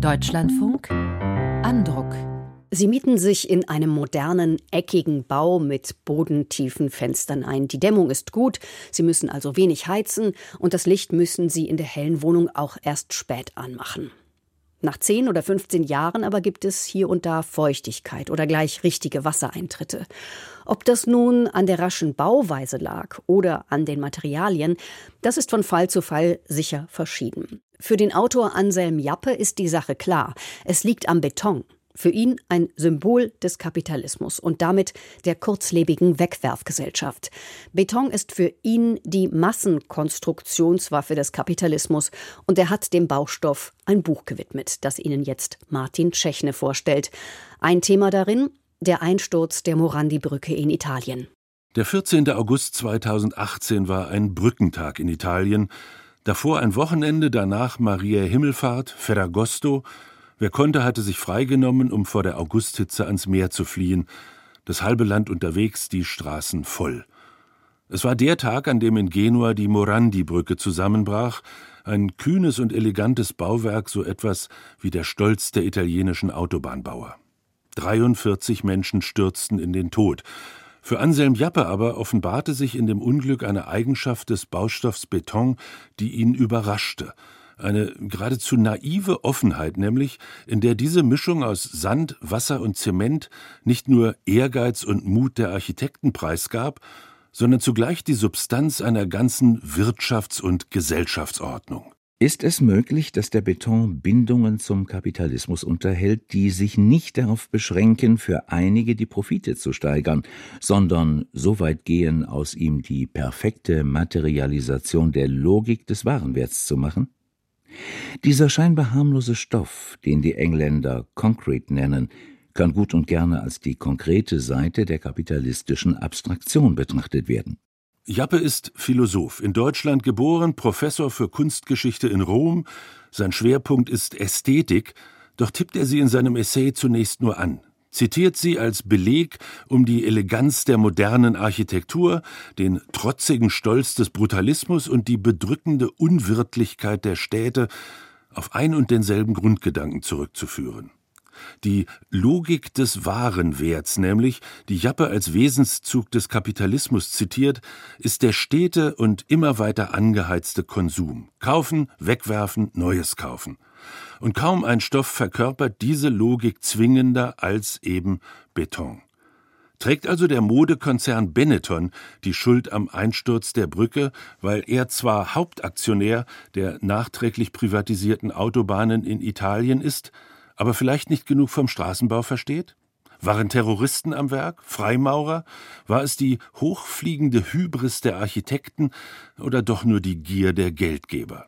Deutschlandfunk Andruck. Sie mieten sich in einem modernen, eckigen Bau mit bodentiefen Fenstern ein. Die Dämmung ist gut, Sie müssen also wenig heizen und das Licht müssen Sie in der hellen Wohnung auch erst spät anmachen. Nach 10 oder 15 Jahren aber gibt es hier und da Feuchtigkeit oder gleich richtige Wassereintritte. Ob das nun an der raschen Bauweise lag oder an den Materialien, das ist von Fall zu Fall sicher verschieden. Für den Autor Anselm Jappe ist die Sache klar. Es liegt am Beton. Für ihn ein Symbol des Kapitalismus und damit der kurzlebigen Wegwerfgesellschaft. Beton ist für ihn die Massenkonstruktionswaffe des Kapitalismus und er hat dem Baustoff ein Buch gewidmet, das Ihnen jetzt Martin Tschechne vorstellt. Ein Thema darin der Einsturz der Morandi-Brücke in Italien. Der 14. August 2018 war ein Brückentag in Italien, Davor ein Wochenende, danach Maria Himmelfahrt, Ferragosto. Wer konnte, hatte sich freigenommen, um vor der Augusthitze ans Meer zu fliehen. Das halbe Land unterwegs, die Straßen voll. Es war der Tag, an dem in Genua die Morandi-Brücke zusammenbrach, ein kühnes und elegantes Bauwerk, so etwas wie der Stolz der italienischen Autobahnbauer. 43 Menschen stürzten in den Tod. Für Anselm Jappe aber offenbarte sich in dem Unglück eine Eigenschaft des Baustoffs Beton, die ihn überraschte. Eine geradezu naive Offenheit nämlich, in der diese Mischung aus Sand, Wasser und Zement nicht nur Ehrgeiz und Mut der Architekten preisgab, sondern zugleich die Substanz einer ganzen Wirtschafts- und Gesellschaftsordnung. Ist es möglich, dass der Beton Bindungen zum Kapitalismus unterhält, die sich nicht darauf beschränken, für einige die Profite zu steigern, sondern so weit gehen, aus ihm die perfekte Materialisation der Logik des Warenwerts zu machen? Dieser scheinbar harmlose Stoff, den die Engländer Concrete nennen, kann gut und gerne als die konkrete Seite der kapitalistischen Abstraktion betrachtet werden. Jappe ist Philosoph, in Deutschland geboren, Professor für Kunstgeschichte in Rom. Sein Schwerpunkt ist Ästhetik, doch tippt er sie in seinem Essay zunächst nur an, zitiert sie als Beleg, um die Eleganz der modernen Architektur, den trotzigen Stolz des Brutalismus und die bedrückende Unwirtlichkeit der Städte auf ein und denselben Grundgedanken zurückzuführen. Die Logik des Warenwerts, nämlich, die Jappe als Wesenszug des Kapitalismus zitiert, ist der stete und immer weiter angeheizte Konsum. Kaufen, wegwerfen, Neues kaufen. Und kaum ein Stoff verkörpert diese Logik zwingender als eben Beton. Trägt also der Modekonzern Benetton die Schuld am Einsturz der Brücke, weil er zwar Hauptaktionär der nachträglich privatisierten Autobahnen in Italien ist, aber vielleicht nicht genug vom Straßenbau versteht? Waren Terroristen am Werk? Freimaurer? War es die hochfliegende Hybris der Architekten oder doch nur die Gier der Geldgeber?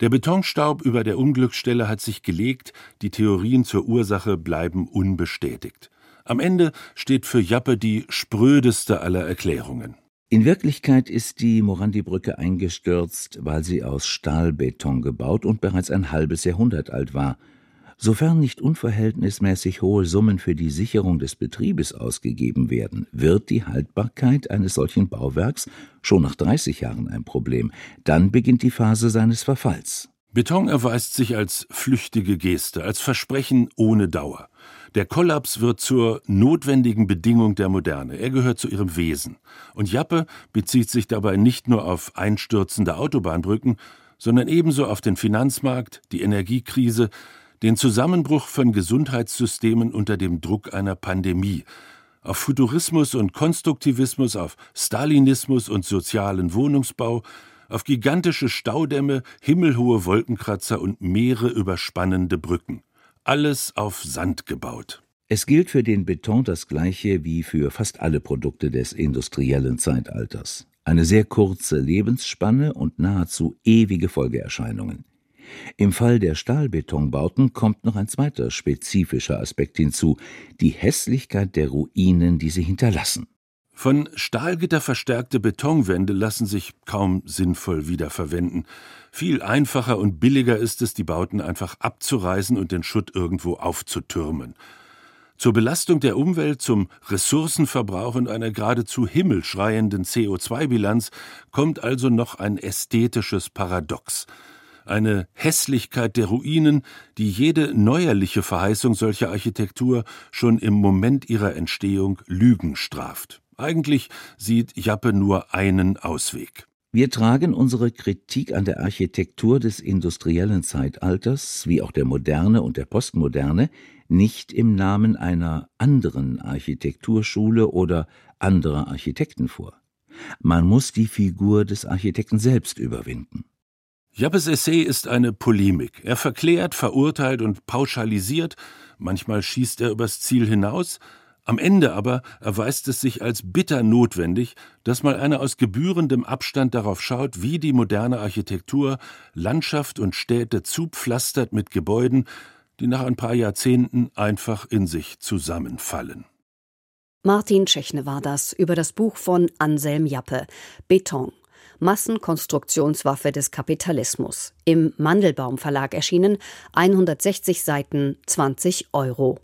Der Betonstaub über der Unglücksstelle hat sich gelegt, die Theorien zur Ursache bleiben unbestätigt. Am Ende steht für Jappe die sprödeste aller Erklärungen. In Wirklichkeit ist die Morandi-Brücke eingestürzt, weil sie aus Stahlbeton gebaut und bereits ein halbes Jahrhundert alt war – Sofern nicht unverhältnismäßig hohe Summen für die Sicherung des Betriebes ausgegeben werden, wird die Haltbarkeit eines solchen Bauwerks schon nach 30 Jahren ein Problem. Dann beginnt die Phase seines Verfalls. Beton erweist sich als flüchtige Geste, als Versprechen ohne Dauer. Der Kollaps wird zur notwendigen Bedingung der Moderne. Er gehört zu ihrem Wesen. Und Jappe bezieht sich dabei nicht nur auf einstürzende Autobahnbrücken, sondern ebenso auf den Finanzmarkt, die Energiekrise, den Zusammenbruch von Gesundheitssystemen unter dem Druck einer Pandemie, auf Futurismus und Konstruktivismus, auf Stalinismus und sozialen Wohnungsbau, auf gigantische Staudämme, himmelhohe Wolkenkratzer und Meere überspannende Brücken. Alles auf Sand gebaut. Es gilt für den Beton das Gleiche wie für fast alle Produkte des industriellen Zeitalters. Eine sehr kurze Lebensspanne und nahezu ewige Folgeerscheinungen. Im Fall der Stahlbetonbauten kommt noch ein zweiter spezifischer Aspekt hinzu, die Hässlichkeit der Ruinen, die sie hinterlassen. Von Stahlgitter verstärkte Betonwände lassen sich kaum sinnvoll wiederverwenden. Viel einfacher und billiger ist es, die Bauten einfach abzureißen und den Schutt irgendwo aufzutürmen. Zur Belastung der Umwelt, zum Ressourcenverbrauch und einer geradezu himmelschreienden CO2-Bilanz kommt also noch ein ästhetisches Paradox. Eine Hässlichkeit der Ruinen, die jede neuerliche Verheißung solcher Architektur schon im Moment ihrer Entstehung Lügen straft. Eigentlich sieht Jappe nur einen Ausweg. Wir tragen unsere Kritik an der Architektur des industriellen Zeitalters, wie auch der Moderne und der Postmoderne, nicht im Namen einer anderen Architekturschule oder anderer Architekten vor. Man muss die Figur des Architekten selbst überwinden. Jappes Essay ist eine Polemik. Er verklärt, verurteilt und pauschalisiert, manchmal schießt er übers Ziel hinaus, am Ende aber erweist es sich als bitter notwendig, dass mal einer aus gebührendem Abstand darauf schaut, wie die moderne Architektur Landschaft und Städte zupflastert mit Gebäuden, die nach ein paar Jahrzehnten einfach in sich zusammenfallen. Martin Tschechne war das über das Buch von Anselm Jappe Beton. Massenkonstruktionswaffe des Kapitalismus. Im Mandelbaum Verlag erschienen, 160 Seiten, 20 Euro.